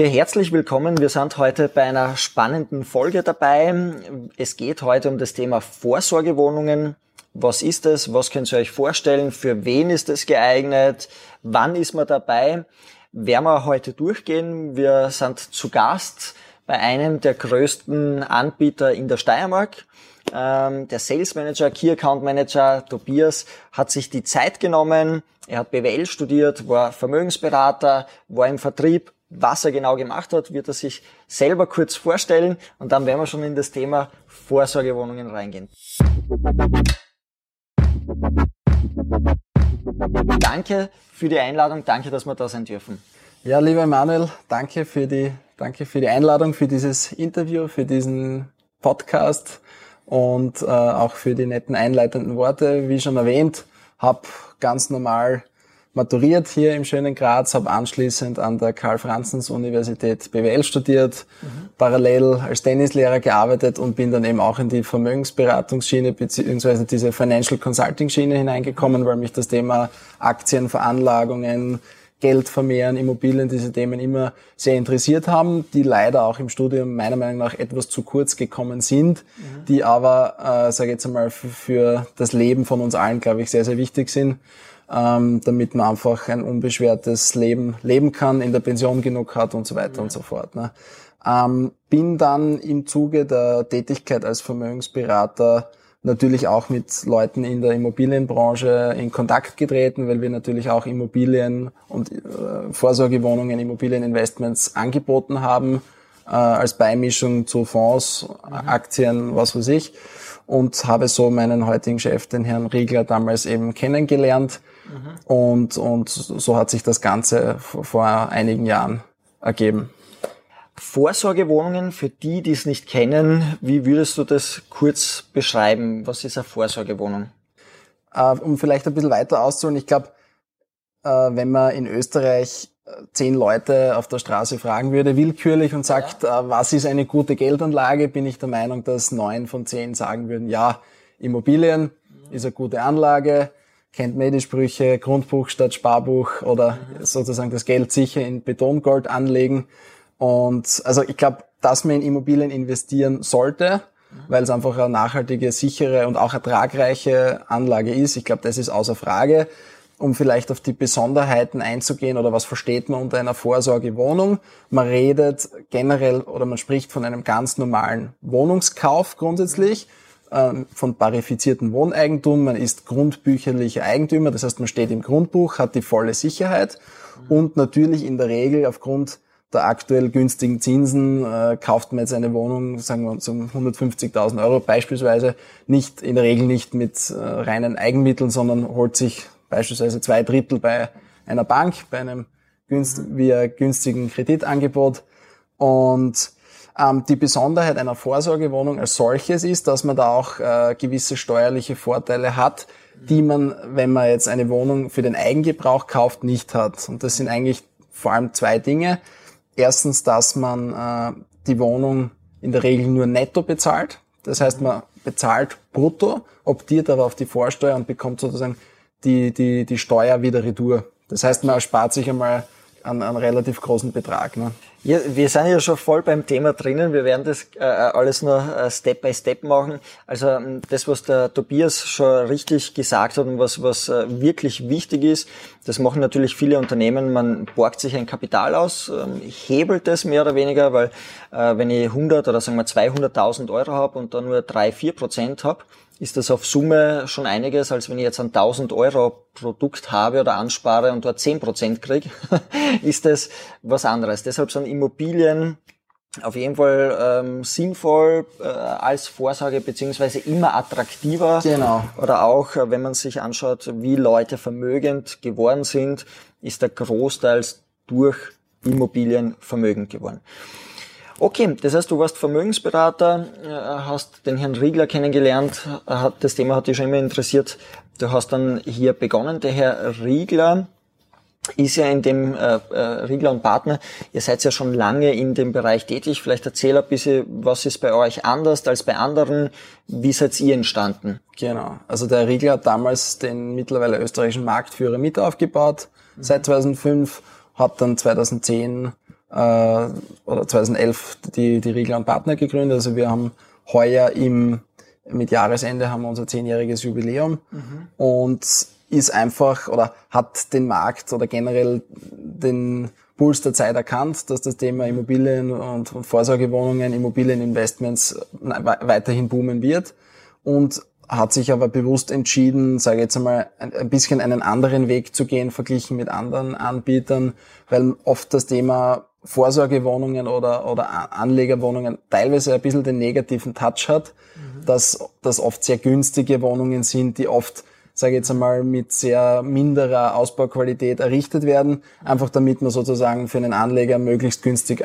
Ja, herzlich willkommen. Wir sind heute bei einer spannenden Folge dabei. Es geht heute um das Thema Vorsorgewohnungen. Was ist es? Was könnt ihr euch vorstellen? Für wen ist es geeignet? Wann ist man dabei? Werden wir heute durchgehen. Wir sind zu Gast bei einem der größten Anbieter in der Steiermark. Ähm, der Sales Manager, Key Account Manager Tobias hat sich die Zeit genommen. Er hat BWL studiert, war Vermögensberater, war im Vertrieb, was er genau gemacht hat, wird er sich selber kurz vorstellen und dann werden wir schon in das Thema Vorsorgewohnungen reingehen. Danke für die Einladung, danke, dass wir da sein dürfen. Ja, lieber Emanuel, danke für die, danke für die Einladung, für dieses Interview, für diesen Podcast und äh, auch für die netten einleitenden Worte. Wie schon erwähnt, habe ganz normal maturiert hier im schönen Graz, habe anschließend an der Karl-Franzens-Universität BWL studiert, mhm. parallel als Tennislehrer gearbeitet und bin dann eben auch in die Vermögensberatungsschiene beziehungsweise diese Financial Consulting-Schiene hineingekommen, weil mich das Thema Aktien, Veranlagungen, Geld vermehren, Immobilien, diese Themen immer sehr interessiert haben, die leider auch im Studium meiner Meinung nach etwas zu kurz gekommen sind, mhm. die aber, äh, sage ich jetzt einmal, für das Leben von uns allen, glaube ich, sehr, sehr wichtig sind ähm, damit man einfach ein unbeschwertes Leben leben kann, in der Pension genug hat und so weiter ja. und so fort. Ne? Ähm, bin dann im Zuge der Tätigkeit als Vermögensberater natürlich auch mit Leuten in der Immobilienbranche in Kontakt getreten, weil wir natürlich auch Immobilien und äh, Vorsorgewohnungen, Immobilieninvestments angeboten haben, äh, als Beimischung zu Fonds, mhm. Aktien, was weiß ich. Und habe so meinen heutigen Chef, den Herrn Riegler, damals eben kennengelernt Mhm. Und, und so hat sich das Ganze vor einigen Jahren ergeben. Vorsorgewohnungen, für die, die es nicht kennen, wie würdest du das kurz beschreiben? Was ist eine Vorsorgewohnung? Uh, um vielleicht ein bisschen weiter auszuholen, ich glaube, uh, wenn man in Österreich äh, zehn Leute auf der Straße fragen würde, willkürlich und sagt, ja. uh, was ist eine gute Geldanlage, bin ich der Meinung, dass neun von zehn sagen würden, ja, Immobilien mhm. ist eine gute Anlage, kennt man die Sprüche, Grundbuch statt Sparbuch oder sozusagen das Geld sicher in Betongold anlegen. Und also ich glaube, dass man in Immobilien investieren sollte, weil es einfach eine nachhaltige, sichere und auch ertragreiche Anlage ist. Ich glaube, das ist außer Frage. Um vielleicht auf die Besonderheiten einzugehen oder was versteht man unter einer Vorsorgewohnung. Man redet generell oder man spricht von einem ganz normalen Wohnungskauf grundsätzlich ähm, von parifizierten Wohneigentum, man ist grundbücherlicher Eigentümer, das heißt man steht im Grundbuch, hat die volle Sicherheit und natürlich in der Regel aufgrund der aktuell günstigen Zinsen äh, kauft man jetzt eine Wohnung, sagen wir uns um 150.000 Euro beispielsweise, nicht in der Regel nicht mit äh, reinen Eigenmitteln, sondern holt sich beispielsweise zwei Drittel bei einer Bank, bei einem günst via günstigen Kreditangebot und ähm, die Besonderheit einer Vorsorgewohnung als solches ist, dass man da auch äh, gewisse steuerliche Vorteile hat, die man, wenn man jetzt eine Wohnung für den Eigengebrauch kauft, nicht hat. Und das sind eigentlich vor allem zwei Dinge. Erstens, dass man äh, die Wohnung in der Regel nur netto bezahlt. Das heißt, man bezahlt brutto, optiert aber auf die Vorsteuer und bekommt sozusagen die, die, die Steuer wieder retour. Das heißt, man erspart sich einmal einen, einen relativ großen Betrag. Ne? Ja, wir sind ja schon voll beim Thema drinnen. Wir werden das äh, alles nur äh, Step by Step machen. Also ähm, das, was der Tobias schon richtig gesagt hat und was, was äh, wirklich wichtig ist, das machen natürlich viele Unternehmen. Man borgt sich ein Kapital aus, ähm, hebelt es mehr oder weniger, weil äh, wenn ich 100 oder sagen wir 200.000 Euro habe und dann nur 3, 4 Prozent habe, ist das auf Summe schon einiges, als wenn ich jetzt ein 1000 Euro Produkt habe oder anspare und dort 10 Prozent kriege, ist das was anderes. Deshalb sind Immobilien auf jeden Fall ähm, sinnvoll äh, als Vorsorge beziehungsweise immer attraktiver. Genau. Oder auch, äh, wenn man sich anschaut, wie Leute vermögend geworden sind, ist der Großteils durch Immobilien vermögend geworden. Okay, das heißt, du warst Vermögensberater, äh, hast den Herrn Riegler kennengelernt, das Thema hat dich schon immer interessiert. Du hast dann hier begonnen. Der Herr Riegler ist ja in dem äh, äh, Riegler und Partner, ihr seid ja schon lange in dem Bereich tätig. Vielleicht erzähl ein bisschen, was ist bei euch anders als bei anderen? Wie seid ihr entstanden? Genau. Also der Riegler hat damals den mittlerweile österreichischen Marktführer mit aufgebaut, mhm. seit 2005, hat dann 2010 äh, oder 2011 die, die Riegler und Partner gegründet. Also wir haben heuer im, mit Jahresende haben wir unser zehnjähriges Jubiläum mhm. und ist einfach oder hat den Markt oder generell den Puls der Zeit erkannt, dass das Thema Immobilien und, und Vorsorgewohnungen, Immobilieninvestments weiterhin boomen wird und hat sich aber bewusst entschieden, sage ich jetzt einmal, ein bisschen einen anderen Weg zu gehen, verglichen mit anderen Anbietern, weil oft das Thema Vorsorgewohnungen oder, oder Anlegerwohnungen teilweise ein bisschen den negativen Touch hat, mhm. dass das oft sehr günstige Wohnungen sind, die oft sage ich jetzt einmal, mit sehr minderer Ausbauqualität errichtet werden, einfach damit man sozusagen für einen Anleger möglichst günstig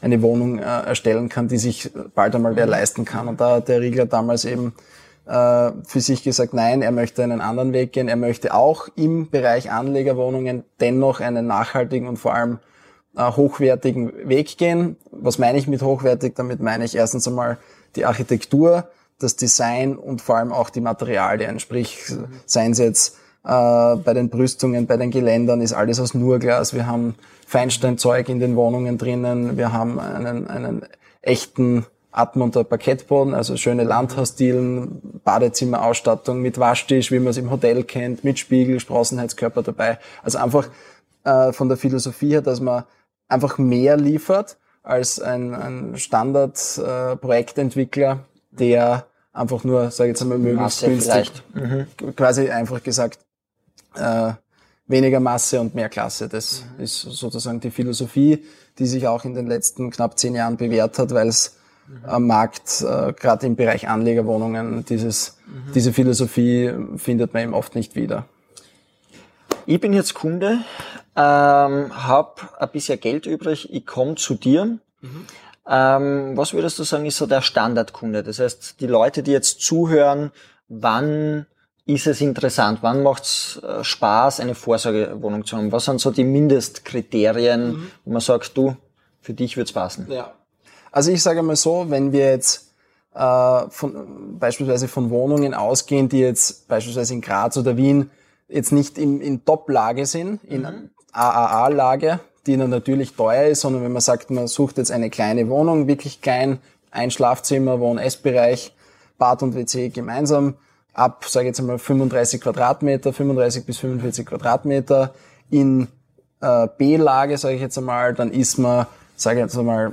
eine Wohnung äh, erstellen kann, die sich bald einmal wer leisten kann. Und da hat der Riegler damals eben äh, für sich gesagt, nein, er möchte einen anderen Weg gehen. Er möchte auch im Bereich Anlegerwohnungen dennoch einen nachhaltigen und vor allem hochwertigen Weg gehen. Was meine ich mit hochwertig? Damit meine ich erstens einmal die Architektur, das Design und vor allem auch die Materialien. Sprich, seien es jetzt äh, bei den Brüstungen, bei den Geländern ist alles aus Nurglas. Wir haben Feinsteinzeug in den Wohnungen drinnen. Wir haben einen, einen echten Atmunter Parkettboden, also schöne. Landhausdielen, Badezimmerausstattung mit Waschtisch, wie man es im Hotel kennt, mit Spiegel, Sprossenheizkörper dabei. Also einfach äh, von der Philosophie her, dass man einfach mehr liefert als ein, ein Standard-Projektentwickler, äh, der einfach nur, sage ich jetzt einmal, möglichst Masse günstig, mhm. quasi einfach gesagt, äh, weniger Masse und mehr Klasse. Das mhm. ist sozusagen die Philosophie, die sich auch in den letzten knapp zehn Jahren bewährt hat, weil es mhm. am Markt, äh, gerade im Bereich Anlegerwohnungen, dieses, mhm. diese Philosophie findet man eben oft nicht wieder. Ich bin jetzt Kunde, ähm, habe ein bisschen Geld übrig, ich komme zu dir. Mhm. Ähm, was würdest du sagen, ist so der Standardkunde? Das heißt, die Leute, die jetzt zuhören, wann ist es interessant? Wann macht es äh, Spaß, eine Vorsorgewohnung zu haben? Was sind so die Mindestkriterien, mhm. wo man sagt, du, für dich wird's passen? Ja. Also ich sage mal so, wenn wir jetzt äh, von, beispielsweise von Wohnungen ausgehen, die jetzt beispielsweise in Graz oder Wien jetzt nicht in, in Top-Lage sind, in mhm. AAA-Lage, die dann natürlich teuer ist, sondern wenn man sagt, man sucht jetzt eine kleine Wohnung, wirklich klein, ein Schlafzimmer, Wohn-, Essbereich, Bad und WC gemeinsam, ab, sage ich jetzt einmal 35 Quadratmeter, 35 bis 45 Quadratmeter. In äh, B-Lage, sage ich jetzt einmal, dann ist man, sage ich jetzt einmal,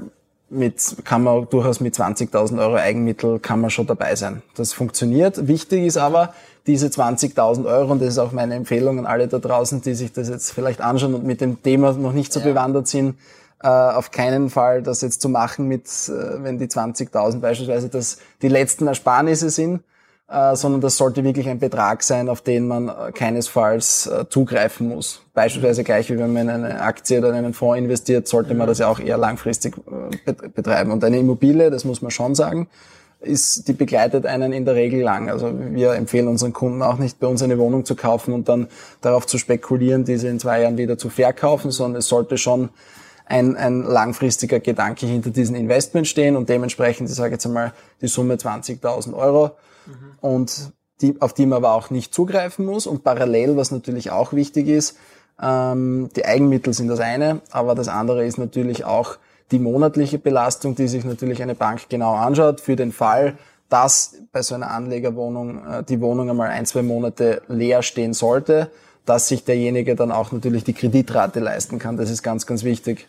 mit, kann man durchaus mit 20.000 Euro Eigenmittel kann man schon dabei sein. Das funktioniert. Wichtig ist aber, diese 20.000 Euro, und das ist auch meine Empfehlung an alle da draußen, die sich das jetzt vielleicht anschauen und mit dem Thema noch nicht so ja. bewandert sind, äh, auf keinen Fall das jetzt zu machen mit, äh, wenn die 20.000 beispielsweise das die letzten Ersparnisse sind, äh, sondern das sollte wirklich ein Betrag sein, auf den man äh, keinesfalls äh, zugreifen muss. Beispielsweise gleich wie wenn man in eine Aktie oder in einen Fonds investiert, sollte man das ja auch eher langfristig betreiben. Und eine Immobilie, das muss man schon sagen, ist, die begleitet einen in der Regel lang. Also wir empfehlen unseren Kunden auch nicht, bei uns eine Wohnung zu kaufen und dann darauf zu spekulieren, diese in zwei Jahren wieder zu verkaufen, sondern es sollte schon ein, ein langfristiger Gedanke hinter diesen Investment stehen und dementsprechend, ich sage jetzt einmal, die Summe 20.000 Euro mhm. und die, auf die man aber auch nicht zugreifen muss. Und parallel, was natürlich auch wichtig ist, ähm, die Eigenmittel sind das eine, aber das andere ist natürlich auch die monatliche Belastung, die sich natürlich eine Bank genau anschaut, für den Fall, dass bei so einer Anlegerwohnung äh, die Wohnung einmal ein, zwei Monate leer stehen sollte, dass sich derjenige dann auch natürlich die Kreditrate leisten kann. Das ist ganz, ganz wichtig.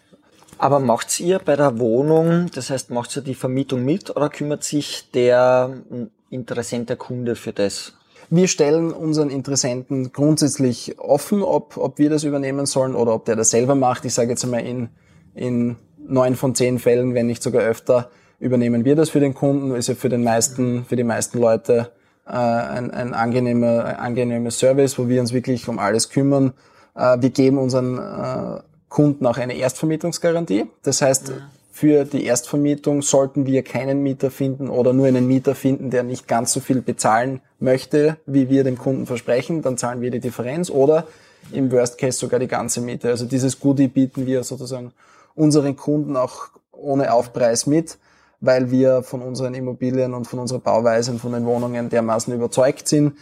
Aber macht ihr bei der Wohnung, das heißt, macht ihr die Vermietung mit oder kümmert sich der hm, Interessent, der Kunde für das? Wir stellen unseren Interessenten grundsätzlich offen, ob, ob wir das übernehmen sollen oder ob der das selber macht. Ich sage jetzt einmal in, in neun von zehn Fällen, wenn nicht sogar öfter, übernehmen wir das für den Kunden. Ist ja für den meisten, für die meisten Leute äh, ein, ein angenehmer, ein angenehmer Service, wo wir uns wirklich um alles kümmern. Äh, wir geben unseren äh, Kunden auch eine Erstvermietungsgarantie. Das heißt, ja. für die Erstvermietung sollten wir keinen Mieter finden oder nur einen Mieter finden, der nicht ganz so viel bezahlen möchte, wie wir dem Kunden versprechen, dann zahlen wir die Differenz oder im Worst Case sogar die ganze Miete. Also dieses Goodie bieten wir sozusagen unseren Kunden auch ohne Aufpreis mit, weil wir von unseren Immobilien und von unserer Bauweise und von den Wohnungen dermaßen überzeugt sind.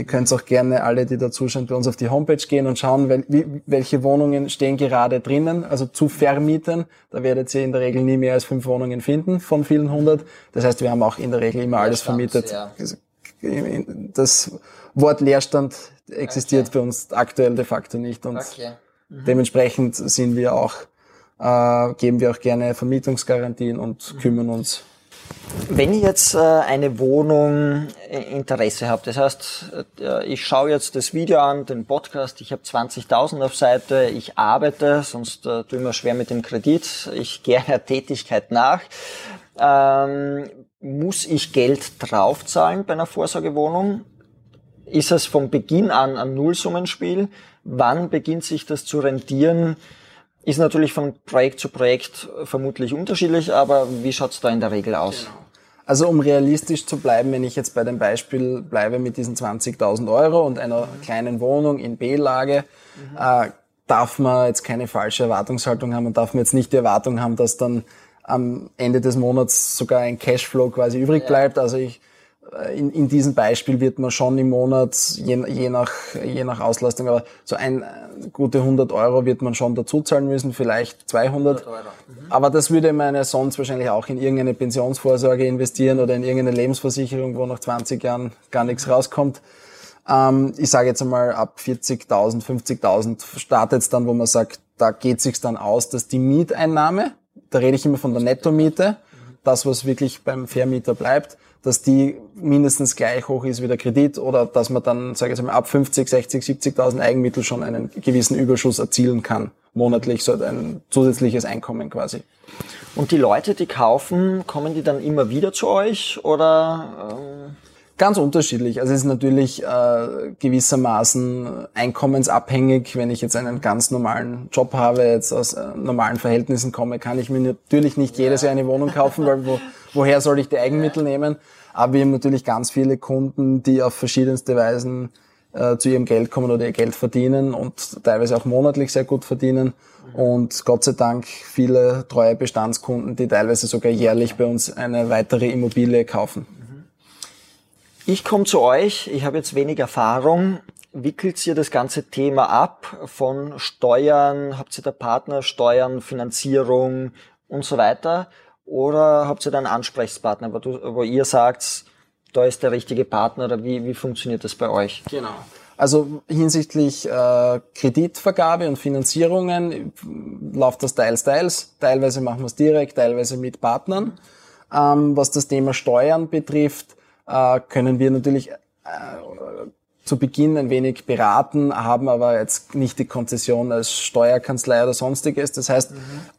Ihr könnt auch gerne alle, die da zuschauen, bei uns auf die Homepage gehen und schauen, wel, wie, welche Wohnungen stehen gerade drinnen, also zu vermieten. Da werdet ihr in der Regel nie mehr als fünf Wohnungen finden von vielen hundert. Das heißt, wir haben auch in der Regel immer alles vermietet. Ja. Das Wort Leerstand existiert okay. bei uns aktuell de facto nicht und okay. mhm. dementsprechend sind wir auch äh, geben wir auch gerne Vermietungsgarantien und kümmern uns. Wenn ich jetzt äh, eine Wohnung äh, Interesse habe, das heißt, äh, ich schaue jetzt das Video an, den Podcast, ich habe 20.000 auf Seite, ich arbeite, sonst tue ich mir schwer mit dem Kredit, ich gehe einer Tätigkeit nach. Ähm, muss ich Geld draufzahlen bei einer Vorsorgewohnung? Ist es von Beginn an ein Nullsummenspiel? Wann beginnt sich das zu rentieren? Ist natürlich von Projekt zu Projekt vermutlich unterschiedlich, aber wie schaut's da in der Regel aus? Genau. Also um realistisch zu bleiben, wenn ich jetzt bei dem Beispiel bleibe mit diesen 20.000 Euro und einer mhm. kleinen Wohnung in B-Lage, mhm. äh, darf man jetzt keine falsche Erwartungshaltung haben und darf man jetzt nicht die Erwartung haben, dass dann am Ende des Monats sogar ein Cashflow quasi übrig bleibt. Also ich in, in diesem Beispiel wird man schon im Monat, je, je, nach, je nach Auslastung, aber so ein äh, gute 100 Euro wird man schon dazu zahlen müssen, vielleicht 200. 100 Euro. Mhm. Aber das würde man ja sonst wahrscheinlich auch in irgendeine Pensionsvorsorge investieren oder in irgendeine Lebensversicherung, wo nach 20 Jahren gar nichts rauskommt. Ähm, ich sage jetzt einmal, ab 40.000, 50.000 startet es dann, wo man sagt, da geht sich dann aus, dass die Mieteinnahme, da rede ich immer von der Nettomiete, das, was wirklich beim Vermieter bleibt, dass die mindestens gleich hoch ist wie der Kredit oder dass man dann, sage ich jetzt mal, ab 50, 60, 70.000 Eigenmittel schon einen gewissen Überschuss erzielen kann, monatlich, so ein zusätzliches Einkommen quasi. Und die Leute, die kaufen, kommen die dann immer wieder zu euch oder? Ähm Ganz unterschiedlich. Also es ist natürlich äh, gewissermaßen einkommensabhängig. Wenn ich jetzt einen ganz normalen Job habe, jetzt aus äh, normalen Verhältnissen komme, kann ich mir natürlich nicht jedes Jahr eine Wohnung kaufen, weil wo, woher soll ich die Eigenmittel nehmen? Aber wir haben natürlich ganz viele Kunden, die auf verschiedenste Weisen äh, zu ihrem Geld kommen oder ihr Geld verdienen und teilweise auch monatlich sehr gut verdienen. Und Gott sei Dank viele treue Bestandskunden, die teilweise sogar jährlich bei uns eine weitere Immobilie kaufen. Ich komme zu euch, ich habe jetzt wenig Erfahrung. Wickelt ihr das ganze Thema ab von Steuern, habt ihr da Partner, Steuern, Finanzierung und so weiter? Oder habt ihr da einen Ansprechpartner, wo, du, wo ihr sagt, da ist der richtige Partner oder wie, wie funktioniert das bei euch? Genau. Also hinsichtlich äh, Kreditvergabe und Finanzierungen läuft das teils, teils. Teilweise machen wir es direkt, teilweise mit Partnern. Ähm, was das Thema Steuern betrifft, äh, können wir natürlich äh, zu Beginn ein wenig beraten, haben aber jetzt nicht die Konzession als Steuerkanzlei oder sonstiges. Das heißt, mhm.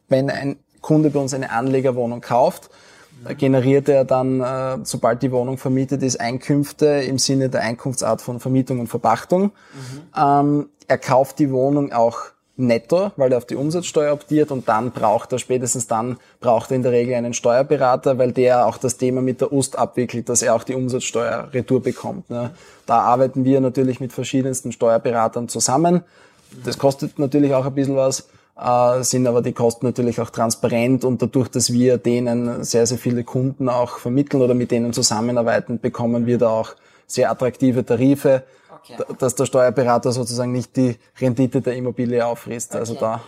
wenn ein Kunde bei uns eine Anlegerwohnung kauft, generiert er dann, äh, sobald die Wohnung vermietet ist, Einkünfte im Sinne der Einkunftsart von Vermietung und Verpachtung. Mhm. Er kauft die Wohnung auch netto, weil er auf die Umsatzsteuer optiert und dann braucht er, spätestens dann braucht er in der Regel einen Steuerberater, weil der auch das Thema mit der UST abwickelt, dass er auch die Umsatzsteuer retour bekommt. Ne? Da arbeiten wir natürlich mit verschiedensten Steuerberatern zusammen. Das kostet natürlich auch ein bisschen was, äh, sind aber die Kosten natürlich auch transparent und dadurch, dass wir denen sehr, sehr viele Kunden auch vermitteln oder mit denen zusammenarbeiten, bekommen wir da auch sehr attraktive Tarife okay. dass der Steuerberater sozusagen nicht die Rendite der Immobilie auffrisst. Also okay. Also da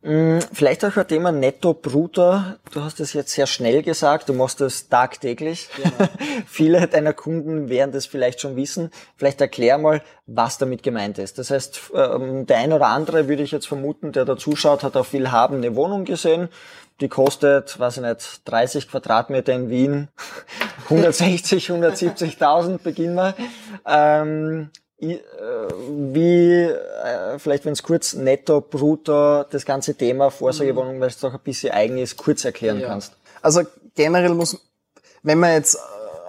Vielleicht auch ein Thema Netto Brutto. Du hast es jetzt sehr schnell gesagt, du machst das tagtäglich. Genau. Viele deiner Kunden werden das vielleicht schon wissen. Vielleicht erklär mal, was damit gemeint ist. Das heißt, ähm, der ein oder andere, würde ich jetzt vermuten, der da zuschaut, hat auf Willhaben eine Wohnung gesehen. Die kostet, weiß ich nicht, 30 Quadratmeter in Wien, 160, 170.000 beginnen wir. Ähm, äh, wie, äh, vielleicht wenn es kurz netto, brutto, das ganze Thema Vorsorgewohnung, mhm. weil es doch ein bisschen eigen ist, kurz erklären ja. kannst. Also generell muss, wenn man jetzt äh,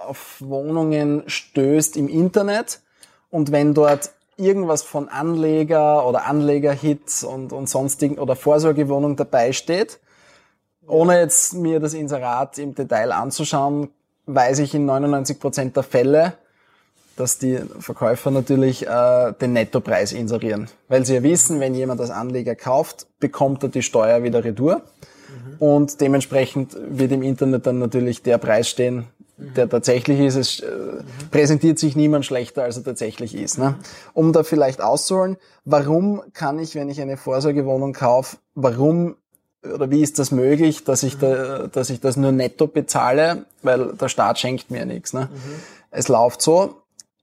auf Wohnungen stößt im Internet und wenn dort irgendwas von Anleger oder Anlegerhits und, und sonstigen oder Vorsorgewohnung dabei steht, ohne jetzt mir das Inserat im Detail anzuschauen, weiß ich in 99 Prozent der Fälle, dass die Verkäufer natürlich äh, den Nettopreis inserieren. Weil sie ja wissen, wenn jemand als Anleger kauft, bekommt er die Steuer wieder retour. Mhm. Und dementsprechend wird im Internet dann natürlich der Preis stehen, der tatsächlich ist. Es äh, präsentiert sich niemand schlechter, als er tatsächlich ist. Ne? Um da vielleicht auszuholen, warum kann ich, wenn ich eine Vorsorgewohnung kaufe, warum oder wie ist das möglich, dass ich, da, dass ich das nur netto bezahle, weil der Staat schenkt mir nichts. Ne? Mhm. Es läuft so,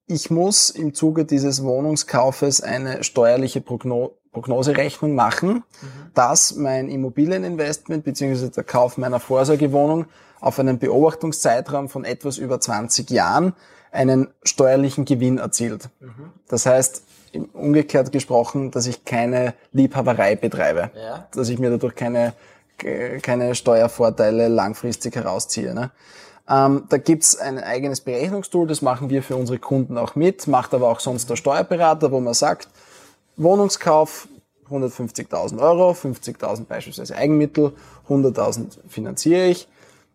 ich muss im Zuge dieses Wohnungskaufes eine steuerliche Progno Prognoserechnung machen, mhm. dass mein Immobilieninvestment bzw. der Kauf meiner Vorsorgewohnung auf einen Beobachtungszeitraum von etwas über 20 Jahren einen steuerlichen Gewinn erzielt. Mhm. Das heißt, umgekehrt gesprochen, dass ich keine Liebhaberei betreibe, ja. dass ich mir dadurch keine, keine Steuervorteile langfristig herausziehe. Ne? Ähm, da gibt's ein eigenes Berechnungstool, das machen wir für unsere Kunden auch mit, macht aber auch sonst der Steuerberater, wo man sagt, Wohnungskauf 150.000 Euro, 50.000 beispielsweise Eigenmittel, 100.000 finanziere ich.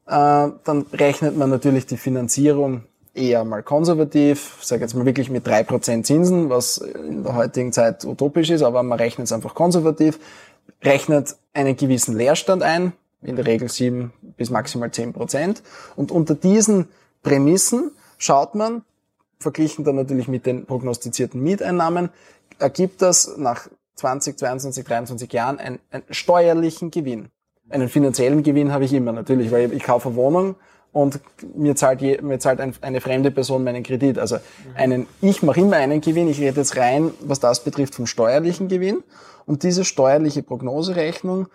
Äh, dann rechnet man natürlich die Finanzierung eher mal konservativ, sage jetzt mal wirklich mit drei Prozent Zinsen, was in der heutigen Zeit utopisch ist, aber man rechnet es einfach konservativ, rechnet einen gewissen Leerstand ein, in der Regel sieben bis maximal zehn Prozent. Und unter diesen Prämissen schaut man, verglichen dann natürlich mit den prognostizierten Mieteinnahmen, ergibt das nach 20, 22, 23 Jahren einen, einen steuerlichen Gewinn. Einen finanziellen Gewinn habe ich immer natürlich, weil ich kaufe eine Wohnung und mir zahlt, je, mir zahlt ein, eine fremde Person meinen Kredit. Also einen, ich mache immer einen Gewinn, ich rede jetzt rein, was das betrifft, vom steuerlichen Gewinn. Und diese steuerliche Prognoserechnung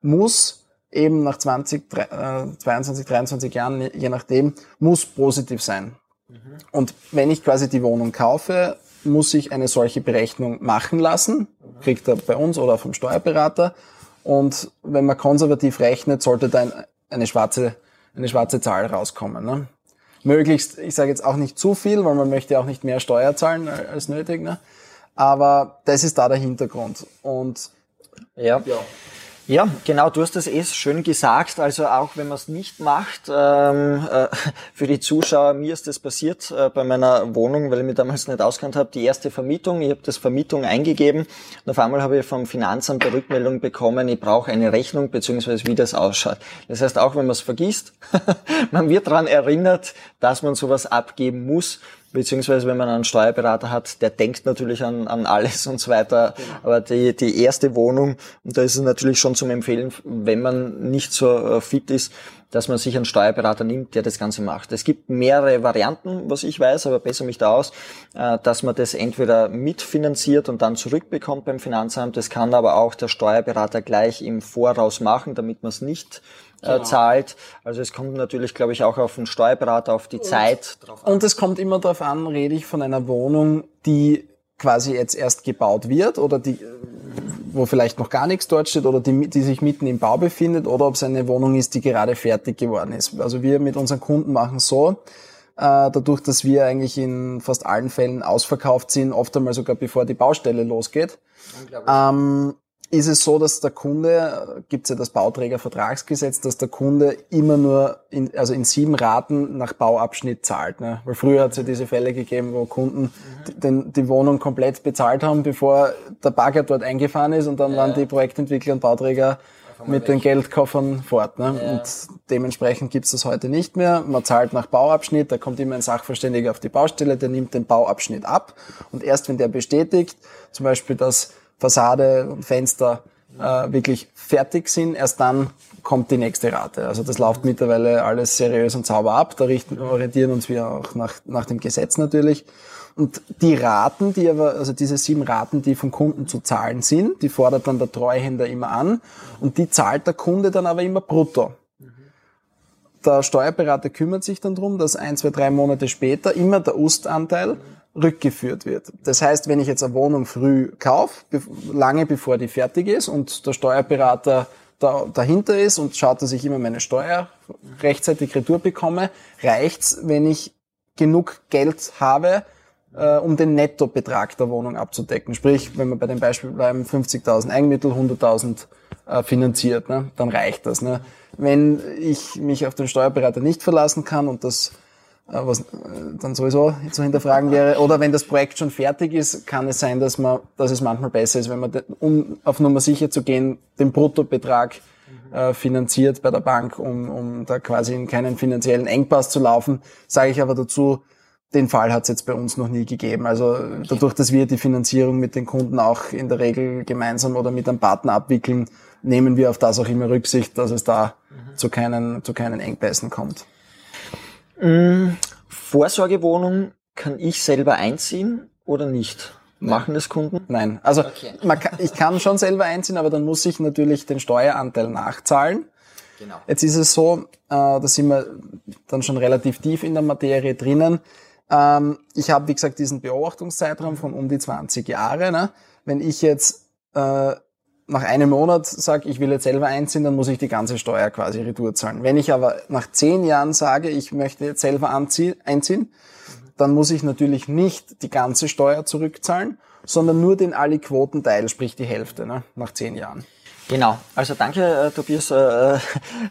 muss eben nach 20, äh, 22, 23 Jahren, je nachdem, muss positiv sein. Mhm. Und wenn ich quasi die Wohnung kaufe, muss ich eine solche Berechnung machen lassen, kriegt er bei uns oder vom Steuerberater. Und wenn man konservativ rechnet, sollte da eine schwarze eine schwarze Zahl rauskommen. Ne? Möglichst, ich sage jetzt auch nicht zu viel, weil man möchte auch nicht mehr Steuer zahlen als nötig. Ne? Aber das ist da der Hintergrund. Und ja. ja. Ja, genau, du hast das eh schön gesagt. Also auch wenn man es nicht macht, ähm, äh, für die Zuschauer, mir ist das passiert äh, bei meiner Wohnung, weil ich mich damals nicht auskannt habe, die erste Vermietung, ich habe das Vermietung eingegeben und auf einmal habe ich vom Finanzamt der Rückmeldung bekommen, ich brauche eine Rechnung beziehungsweise wie das ausschaut. Das heißt, auch wenn man es vergisst, man wird daran erinnert, dass man sowas abgeben muss beziehungsweise wenn man einen Steuerberater hat, der denkt natürlich an, an alles und so weiter. Genau. Aber die, die erste Wohnung, und da ist es natürlich schon zum Empfehlen, wenn man nicht so äh, fit ist, dass man sich einen Steuerberater nimmt, der das Ganze macht. Es gibt mehrere Varianten, was ich weiß, aber besser mich da aus, äh, dass man das entweder mitfinanziert und dann zurückbekommt beim Finanzamt. Das kann aber auch der Steuerberater gleich im Voraus machen, damit man es nicht äh, genau. zahlt. Also es kommt natürlich, glaube ich, auch auf den Steuerberater, auf die und, Zeit drauf an. Und es kommt immer darauf an, rede ich von einer Wohnung, die quasi jetzt erst gebaut wird oder die, wo vielleicht noch gar nichts dort steht oder die, die sich mitten im Bau befindet oder ob es eine Wohnung ist, die gerade fertig geworden ist. Also wir mit unseren Kunden machen so, äh, dadurch, dass wir eigentlich in fast allen Fällen ausverkauft sind, oft einmal sogar bevor die Baustelle losgeht, ähm, ist es so, dass der Kunde, gibt es ja das Bauträgervertragsgesetz, dass der Kunde immer nur in, also in sieben Raten nach Bauabschnitt zahlt. Ne? Weil früher hat es ja diese Fälle gegeben, wo Kunden mhm. den, die Wohnung komplett bezahlt haben, bevor der Bagger dort eingefahren ist und dann ja. waren die Projektentwickler und Bauträger mit weg. den Geldkoffern fort. Ne? Ja. Und dementsprechend gibt's das heute nicht mehr. Man zahlt nach Bauabschnitt, da kommt immer ein Sachverständiger auf die Baustelle, der nimmt den Bauabschnitt ab und erst wenn der bestätigt, zum Beispiel, dass Fassade und Fenster äh, wirklich fertig sind, erst dann kommt die nächste Rate. Also das läuft mittlerweile alles seriös und sauber ab. Da richten, orientieren uns wir auch nach, nach dem Gesetz natürlich. Und die Raten, die aber, also diese sieben Raten, die vom Kunden zu zahlen sind, die fordert dann der Treuhänder immer an und die zahlt der Kunde dann aber immer brutto. Der Steuerberater kümmert sich dann drum, dass ein, zwei, drei Monate später immer der Ustanteil rückgeführt wird. Das heißt, wenn ich jetzt eine Wohnung früh kaufe, lange bevor die fertig ist und der Steuerberater da, dahinter ist und schaut, dass ich immer meine Steuer rechtzeitig retour bekomme, reicht's, wenn ich genug Geld habe, äh, um den Nettobetrag der Wohnung abzudecken. Sprich, wenn wir bei dem Beispiel bleiben, 50.000 Eigenmittel, 100.000 äh, finanziert, ne, dann reicht das. Ne. Wenn ich mich auf den Steuerberater nicht verlassen kann und das was äh, dann sowieso zu hinterfragen wäre. Oder wenn das Projekt schon fertig ist, kann es sein, dass man, dass es manchmal besser ist, wenn man, um auf Nummer sicher zu gehen, den Bruttobetrag äh, finanziert bei der Bank, um, um da quasi in keinen finanziellen Engpass zu laufen. Sage ich aber dazu, den Fall hat es jetzt bei uns noch nie gegeben. Also dadurch, dass wir die Finanzierung mit den Kunden auch in der Regel gemeinsam oder mit einem Partner abwickeln, nehmen wir auf das auch immer Rücksicht, dass es da mhm. zu, keinen, zu keinen Engpässen kommt. Mhm. Vorsorgewohnung kann ich selber einziehen oder nicht? Machen das Kunden? Nein. Also okay. kann, ich kann schon selber einziehen, aber dann muss ich natürlich den Steueranteil nachzahlen. Genau. Jetzt ist es so, äh, da sind wir dann schon relativ tief in der Materie drinnen. Ähm, ich habe, wie gesagt, diesen Beobachtungszeitraum von um die 20 Jahre. Ne? Wenn ich jetzt äh, nach einem Monat sage, ich will jetzt selber einziehen, dann muss ich die ganze Steuer quasi retour zahlen. Wenn ich aber nach zehn Jahren sage, ich möchte jetzt selber einziehen, dann muss ich natürlich nicht die ganze Steuer zurückzahlen, sondern nur den Ali-Quotenteil, sprich die Hälfte, ne, nach zehn Jahren. Genau, also danke äh, Tobias äh,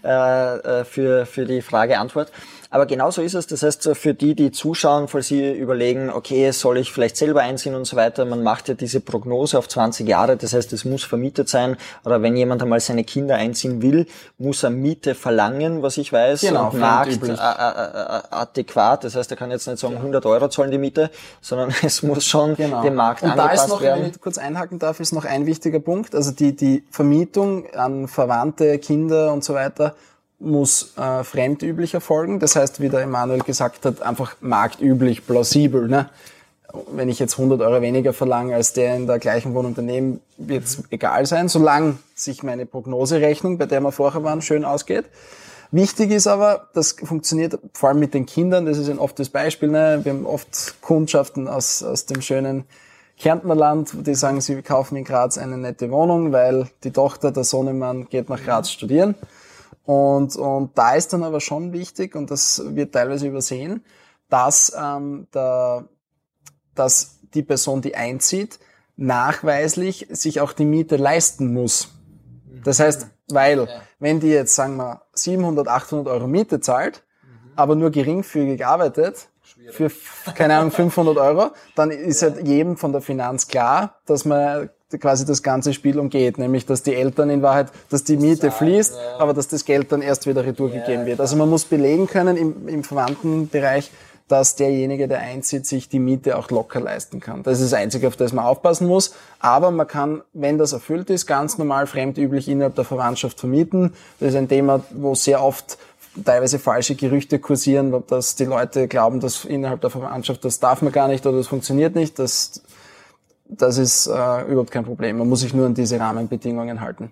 äh, für, für die Frage-Antwort. Aber genauso ist es. Das heißt, für die, die zuschauen, falls sie überlegen, okay, soll ich vielleicht selber einziehen und so weiter, man macht ja diese Prognose auf 20 Jahre. Das heißt, es muss vermietet sein. Oder wenn jemand einmal seine Kinder einziehen will, muss er Miete verlangen, was ich weiß. Genau, und Markt äh, äh, äh, adäquat. Das heißt, er kann jetzt nicht sagen, 100 Euro zahlen die Miete, sondern es muss schon genau. dem Markt und angepasst da ist noch, werden. Wenn ich kurz einhaken darf, ist noch ein wichtiger Punkt. Also die, die Vermietung an Verwandte, Kinder und so weiter muss äh, fremdüblich erfolgen. Das heißt, wie der Emanuel gesagt hat, einfach marktüblich, plausibel. Ne? Wenn ich jetzt 100 Euro weniger verlange als der in der gleichen Wohnung daneben, wird es egal sein, solange sich meine Prognoserechnung, bei der wir vorher waren, schön ausgeht. Wichtig ist aber, das funktioniert vor allem mit den Kindern, das ist ein oft das Beispiel. Ne? Wir haben oft Kundschaften aus, aus dem schönen Kärntner Land, die sagen, sie kaufen in Graz eine nette Wohnung, weil die Tochter, der Sohnemann geht nach Graz studieren. Und, und da ist dann aber schon wichtig, und das wird teilweise übersehen, dass, ähm, der, dass die Person, die einzieht, nachweislich sich auch die Miete leisten muss. Das heißt, weil, wenn die jetzt, sagen wir, 700, 800 Euro Miete zahlt, aber nur geringfügig arbeitet, für, keine Ahnung, 500 Euro, dann ist halt jedem von der Finanz klar, dass man quasi das ganze Spiel umgeht, nämlich dass die Eltern in Wahrheit, dass die Miete fließt, aber dass das Geld dann erst wieder retour gegeben wird. Also man muss belegen können im, im Verwandtenbereich, dass derjenige, der einzieht, sich die Miete auch locker leisten kann. Das ist das Einzige, auf das man aufpassen muss. Aber man kann, wenn das erfüllt ist, ganz normal fremdüblich innerhalb der Verwandtschaft vermieten. Das ist ein Thema, wo sehr oft teilweise falsche Gerüchte kursieren, dass die Leute glauben, dass innerhalb der Verwandtschaft das darf man gar nicht oder das funktioniert nicht. Das das ist äh, überhaupt kein Problem. Man muss sich nur an diese Rahmenbedingungen halten.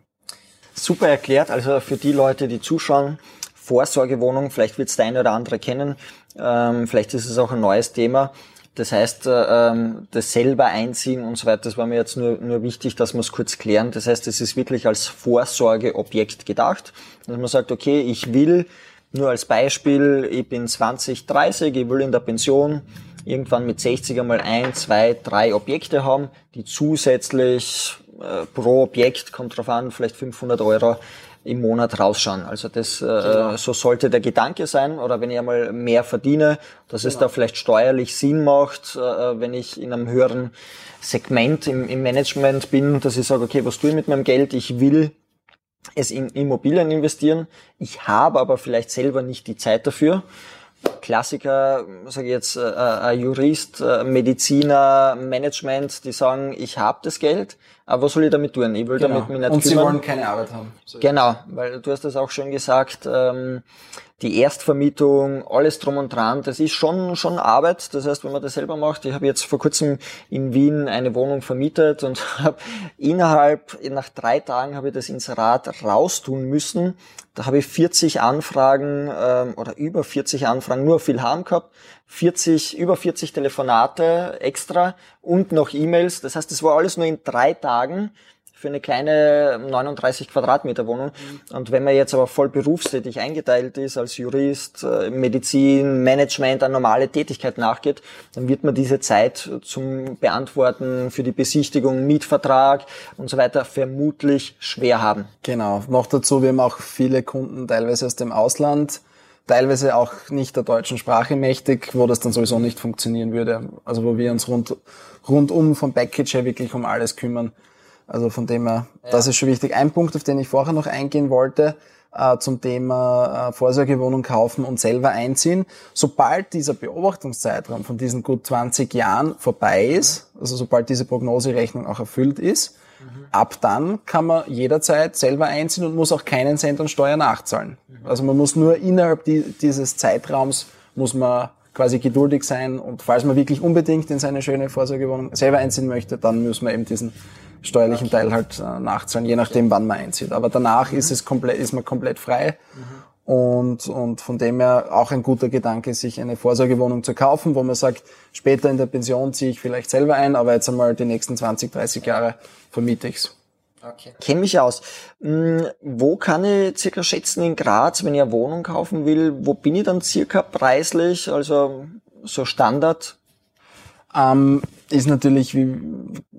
Super erklärt. Also für die Leute, die zuschauen, Vorsorgewohnung, vielleicht wird es der eine oder andere kennen, ähm, vielleicht ist es auch ein neues Thema. Das heißt, äh, ähm, das selber einziehen und so weiter, das war mir jetzt nur, nur wichtig, dass wir es kurz klären. Das heißt, es ist wirklich als Vorsorgeobjekt gedacht, dass man sagt, okay, ich will, nur als Beispiel, ich bin 20, 30, ich will in der Pension irgendwann mit 60 einmal ein, zwei, drei Objekte haben, die zusätzlich äh, pro Objekt, kommt drauf an, vielleicht 500 Euro im Monat rausschauen. Also das, äh, genau. so sollte der Gedanke sein. Oder wenn ich einmal mehr verdiene, dass genau. es da vielleicht steuerlich Sinn macht, äh, wenn ich in einem höheren Segment im, im Management bin, dass ich sage, okay, was tue ich mit meinem Geld? Ich will es in Immobilien investieren. Ich habe aber vielleicht selber nicht die Zeit dafür. Klassiker, sage ich jetzt, äh, ein Jurist, äh, Mediziner, Management, die sagen, ich habe das Geld, aber was soll ich damit tun? Ich will genau. damit mich nicht Und kümmern. sie wollen keine Arbeit haben. So genau, weil du hast das auch schon gesagt, ähm, die Erstvermietung, alles drum und dran, das ist schon schon Arbeit. Das heißt, wenn man das selber macht, ich habe jetzt vor kurzem in Wien eine Wohnung vermietet und habe innerhalb, nach drei Tagen habe ich das Inserat raustun müssen. Da habe ich 40 Anfragen ähm, oder über 40 Anfragen nur viel Harm gehabt, 40, über 40 Telefonate extra und noch E-Mails. Das heißt, das war alles nur in drei Tagen für eine kleine 39 Quadratmeter Wohnung. Mhm. Und wenn man jetzt aber voll berufstätig eingeteilt ist, als Jurist, äh, Medizin, Management, an normale Tätigkeit nachgeht, dann wird man diese Zeit zum Beantworten für die Besichtigung, Mietvertrag und so weiter vermutlich schwer haben. Genau. Noch dazu, wir haben auch viele Kunden teilweise aus dem Ausland, teilweise auch nicht der deutschen Sprache mächtig, wo das dann sowieso nicht funktionieren würde. Also wo wir uns rund, rundum vom Package her wirklich um alles kümmern. Also von dem her, ja. das ist schon wichtig. Ein Punkt, auf den ich vorher noch eingehen wollte, äh, zum Thema äh, Vorsorgewohnung kaufen und selber einziehen. Sobald dieser Beobachtungszeitraum von diesen gut 20 Jahren vorbei ist, also sobald diese Prognoserechnung auch erfüllt ist, mhm. ab dann kann man jederzeit selber einziehen und muss auch keinen Cent an Steuer nachzahlen. Mhm. Also man muss nur innerhalb die, dieses Zeitraums muss man quasi geduldig sein und falls man wirklich unbedingt in seine schöne Vorsorgewohnung selber einziehen möchte, dann muss man eben diesen steuerlichen. Teil halt äh, nachzahlen, je nachdem, wann man einzieht. Aber danach mhm. ist es komplett, ist man komplett frei. Mhm. Und, und von dem her auch ein guter Gedanke, sich eine Vorsorgewohnung zu kaufen, wo man sagt, später in der Pension ziehe ich vielleicht selber ein, aber jetzt einmal die nächsten 20, 30 Jahre vermiete ich's. Okay. Kenne mich aus. Hm, wo kann ich circa schätzen in Graz, wenn ich eine Wohnung kaufen will, wo bin ich dann circa preislich? Also so Standard? Ähm, ist natürlich wie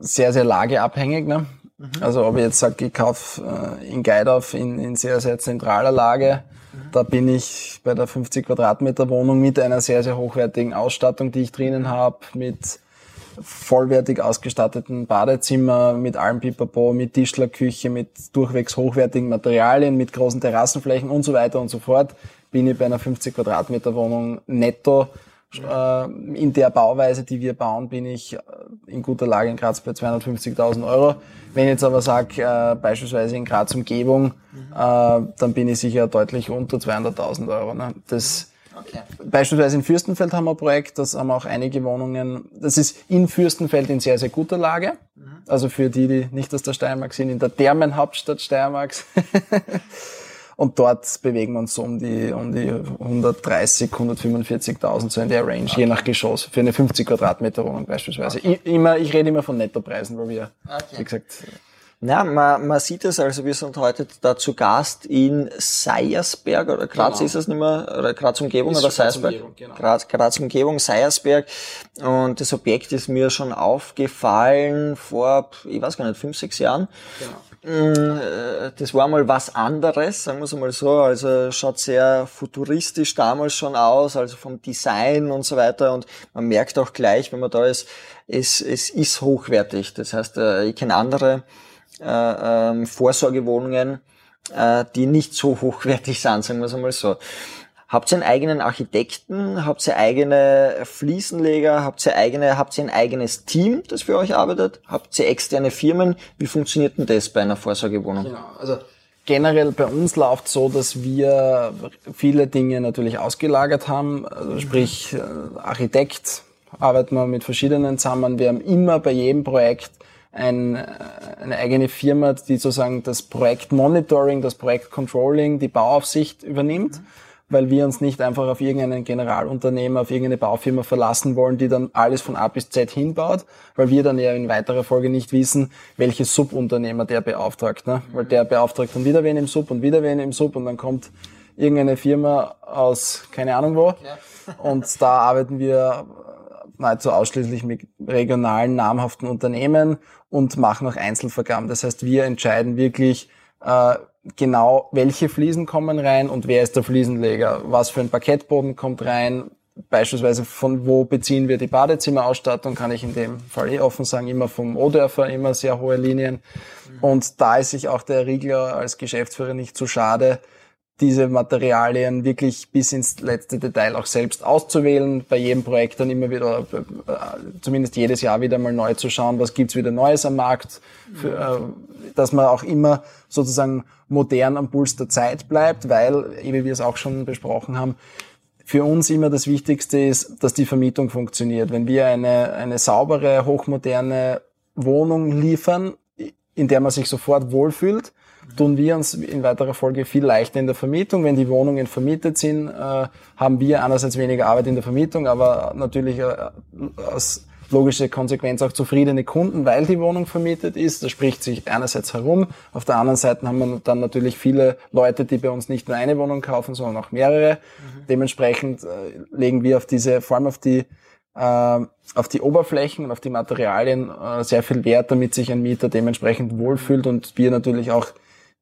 sehr, sehr lageabhängig. Ne? Mhm. Also ob ich jetzt sage, ich kaufe äh, in Geidorf in, in sehr, sehr zentraler Lage, mhm. da bin ich bei der 50 Quadratmeter Wohnung mit einer sehr, sehr hochwertigen Ausstattung, die ich drinnen habe, mit vollwertig ausgestatteten Badezimmer, mit allem Pipapo, mit Tischlerküche, mit durchwegs hochwertigen Materialien, mit großen Terrassenflächen und so weiter und so fort, bin ich bei einer 50 Quadratmeter Wohnung netto äh, in der Bauweise, die wir bauen, bin ich äh, in guter Lage in Graz bei 250.000 Euro. Wenn ich jetzt aber sage, äh, beispielsweise in Graz Umgebung, äh, dann bin ich sicher deutlich unter 200.000 Euro. Ne? Das, okay. Beispielsweise in Fürstenfeld haben wir ein Projekt, das haben auch einige Wohnungen, das ist in Fürstenfeld in sehr, sehr guter Lage. Mhm. Also für die, die nicht aus der Steiermark sind, in der Thermenhauptstadt Steiermarks. Und dort bewegen wir uns so um die, um die 130, 145.000, so in der Range, okay. je nach Geschoss, für eine 50 Quadratmeter Wohnung beispielsweise. Okay. Ich, immer, ich rede immer von Nettopreisen, weil wir, okay. wie gesagt, ja, man, man sieht es, also wir sind heute da zu Gast in Seiersberg, oder Graz genau. ist es nicht mehr, oder Graz Umgebung ist oder Seiersberg? Umgebung, genau. Graz, Graz Umgebung, Seiersberg. Und das Objekt ist mir schon aufgefallen vor, ich weiß gar nicht, fünf, sechs Jahren. Genau. Äh, das war mal was anderes, sagen wir es mal so. Also schaut sehr futuristisch damals schon aus, also vom Design und so weiter. Und man merkt auch gleich, wenn man da ist, es, es ist hochwertig. Das heißt, äh, ich kenne andere ähm, Vorsorgewohnungen, die nicht so hochwertig sind, sagen wir es mal so. Habt ihr einen eigenen Architekten? Habt ihr eigene Fliesenleger? Habt ihr eigene, habt ihr ein eigenes Team, das für euch arbeitet? Habt ihr externe Firmen? Wie funktioniert denn das bei einer Vorsorgewohnung? Genau, also generell bei uns läuft so, dass wir viele Dinge natürlich ausgelagert haben, also sprich äh, Architekt arbeiten wir mit verschiedenen zusammen. Wir haben immer bei jedem Projekt ein, äh, eine eigene Firma, die sozusagen das Projekt Monitoring, das Projekt Controlling, die Bauaufsicht übernimmt. Mhm weil wir uns nicht einfach auf irgendeinen Generalunternehmer, auf irgendeine Baufirma verlassen wollen, die dann alles von A bis Z hinbaut, weil wir dann ja in weiterer Folge nicht wissen, welche Subunternehmer der beauftragt. Ne? Weil der beauftragt dann wieder wen im Sub und wieder wen im Sub und dann kommt irgendeine Firma aus keine Ahnung wo. Und da arbeiten wir nahezu ausschließlich mit regionalen, namhaften Unternehmen und machen auch Einzelvergaben. Das heißt, wir entscheiden wirklich, äh, genau, welche Fliesen kommen rein und wer ist der Fliesenleger, was für ein Parkettboden kommt rein, beispielsweise von wo beziehen wir die Badezimmerausstattung, kann ich in dem Fall eh offen sagen, immer vom O-Dörfer, immer sehr hohe Linien. Und da ist sich auch der Riegler als Geschäftsführer nicht zu schade, diese Materialien wirklich bis ins letzte Detail auch selbst auszuwählen, bei jedem Projekt dann immer wieder, äh, zumindest jedes Jahr wieder mal neu zu schauen, was gibt's wieder Neues am Markt, für, äh, dass man auch immer sozusagen modern am Puls der Zeit bleibt, weil, wie wir es auch schon besprochen haben, für uns immer das Wichtigste ist, dass die Vermietung funktioniert. Wenn wir eine, eine saubere, hochmoderne Wohnung liefern, in der man sich sofort wohlfühlt, tun wir uns in weiterer Folge viel leichter in der Vermietung. Wenn die Wohnungen vermietet sind, äh, haben wir einerseits weniger Arbeit in der Vermietung, aber natürlich äh, aus logische Konsequenz auch zufriedene Kunden, weil die Wohnung vermietet ist. Das spricht sich einerseits herum. Auf der anderen Seite haben wir dann natürlich viele Leute, die bei uns nicht nur eine Wohnung kaufen, sondern auch mehrere. Mhm. Dementsprechend äh, legen wir auf diese, vor allem auf die äh, auf die Oberflächen und auf die Materialien äh, sehr viel Wert, damit sich ein Mieter dementsprechend wohlfühlt und wir natürlich auch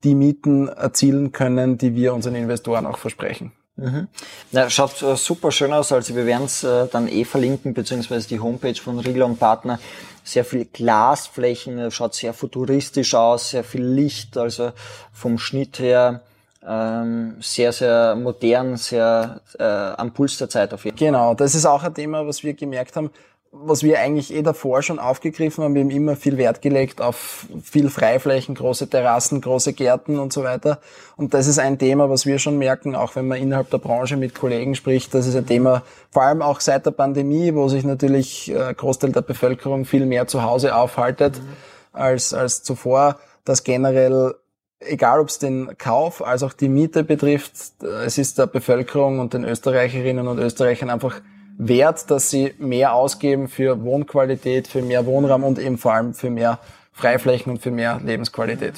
die Mieten erzielen können, die wir unseren Investoren auch versprechen. Mhm. Na, schaut äh, super schön aus, also wir werden es äh, dann eh verlinken, beziehungsweise die Homepage von Riegler und Partner. Sehr viel Glasflächen, äh, schaut sehr futuristisch aus, sehr viel Licht, also vom Schnitt her ähm, sehr, sehr modern, sehr äh, am Puls der Zeit auf jeden Fall. Genau, das ist auch ein Thema, was wir gemerkt haben was wir eigentlich eh davor schon aufgegriffen haben, wir haben immer viel Wert gelegt auf viel Freiflächen, große Terrassen, große Gärten und so weiter. Und das ist ein Thema, was wir schon merken, auch wenn man innerhalb der Branche mit Kollegen spricht, das ist ein Thema, vor allem auch seit der Pandemie, wo sich natürlich äh, Großteil der Bevölkerung viel mehr zu Hause aufhaltet mhm. als, als zuvor, dass generell egal ob es den Kauf als auch die Miete betrifft, es ist der Bevölkerung und den Österreicherinnen und Österreichern einfach wert, dass sie mehr ausgeben für Wohnqualität, für mehr Wohnraum und eben vor allem für mehr Freiflächen und für mehr Lebensqualität.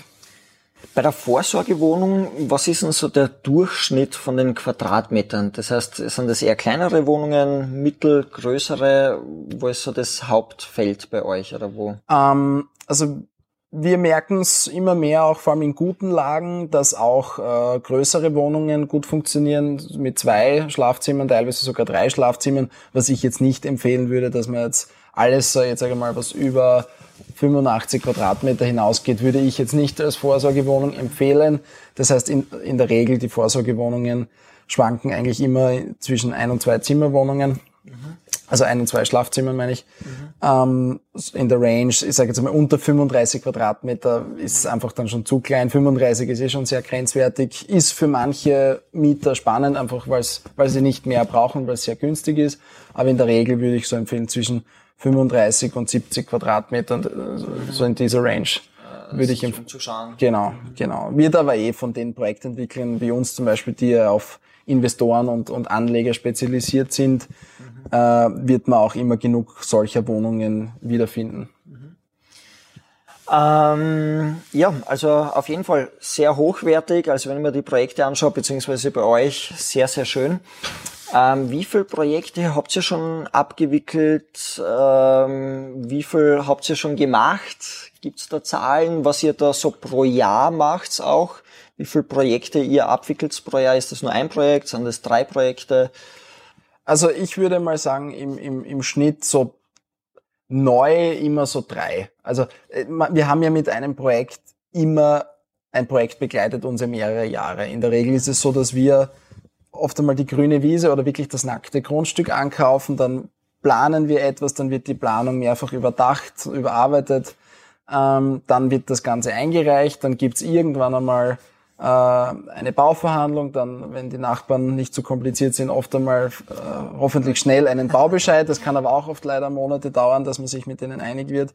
Bei der Vorsorgewohnung, was ist denn so der Durchschnitt von den Quadratmetern? Das heißt, sind das eher kleinere Wohnungen, mittel, größere? Wo ist so das Hauptfeld bei euch oder wo? Ähm, also wir merken es immer mehr, auch vor allem in guten Lagen, dass auch äh, größere Wohnungen gut funktionieren mit zwei Schlafzimmern, teilweise sogar drei Schlafzimmern, was ich jetzt nicht empfehlen würde, dass man jetzt alles, äh, jetzt sage ich mal, was über 85 Quadratmeter hinausgeht, würde ich jetzt nicht als Vorsorgewohnung empfehlen. Das heißt, in, in der Regel die Vorsorgewohnungen schwanken eigentlich immer zwischen ein und zwei Zimmerwohnungen. Mhm also ein und zwei Schlafzimmer meine ich, mhm. ähm, in der Range, ich sage jetzt mal unter 35 Quadratmeter ist einfach dann schon zu klein. 35 ist eh schon sehr grenzwertig, ist für manche Mieter spannend, einfach weil sie nicht mehr brauchen, weil es sehr günstig ist. Aber in der Regel würde ich so empfehlen zwischen 35 und 70 Quadratmetern, äh, so in dieser Range würde ich empfehlen. Genau, genau. Wird aber eh von den Projektentwicklern wie uns zum Beispiel, die ja auf Investoren und, und Anleger spezialisiert sind. Äh, wird man auch immer genug solcher Wohnungen wiederfinden. Mhm. Ähm, ja, also auf jeden Fall sehr hochwertig. Also wenn ich mir die Projekte anschaue, beziehungsweise bei euch, sehr, sehr schön. Ähm, wie viele Projekte habt ihr schon abgewickelt? Ähm, wie viel habt ihr schon gemacht? Gibt es da Zahlen, was ihr da so pro Jahr macht auch? wie viele Projekte ihr abwickelt pro Jahr? Ist das nur ein Projekt? Sind das drei Projekte? Also ich würde mal sagen, im, im, im Schnitt so neu immer so drei. Also äh, wir haben ja mit einem Projekt immer ein Projekt begleitet uns ja mehrere Jahre. In der Regel ist es so, dass wir oft einmal die grüne Wiese oder wirklich das nackte Grundstück ankaufen, dann planen wir etwas, dann wird die Planung mehrfach überdacht, überarbeitet, ähm, dann wird das Ganze eingereicht, dann gibt's irgendwann einmal äh, eine Bauverhandlung, dann, wenn die Nachbarn nicht so kompliziert sind, oft einmal äh, hoffentlich schnell einen Baubescheid. Das kann aber auch oft leider Monate dauern, dass man sich mit denen einig wird.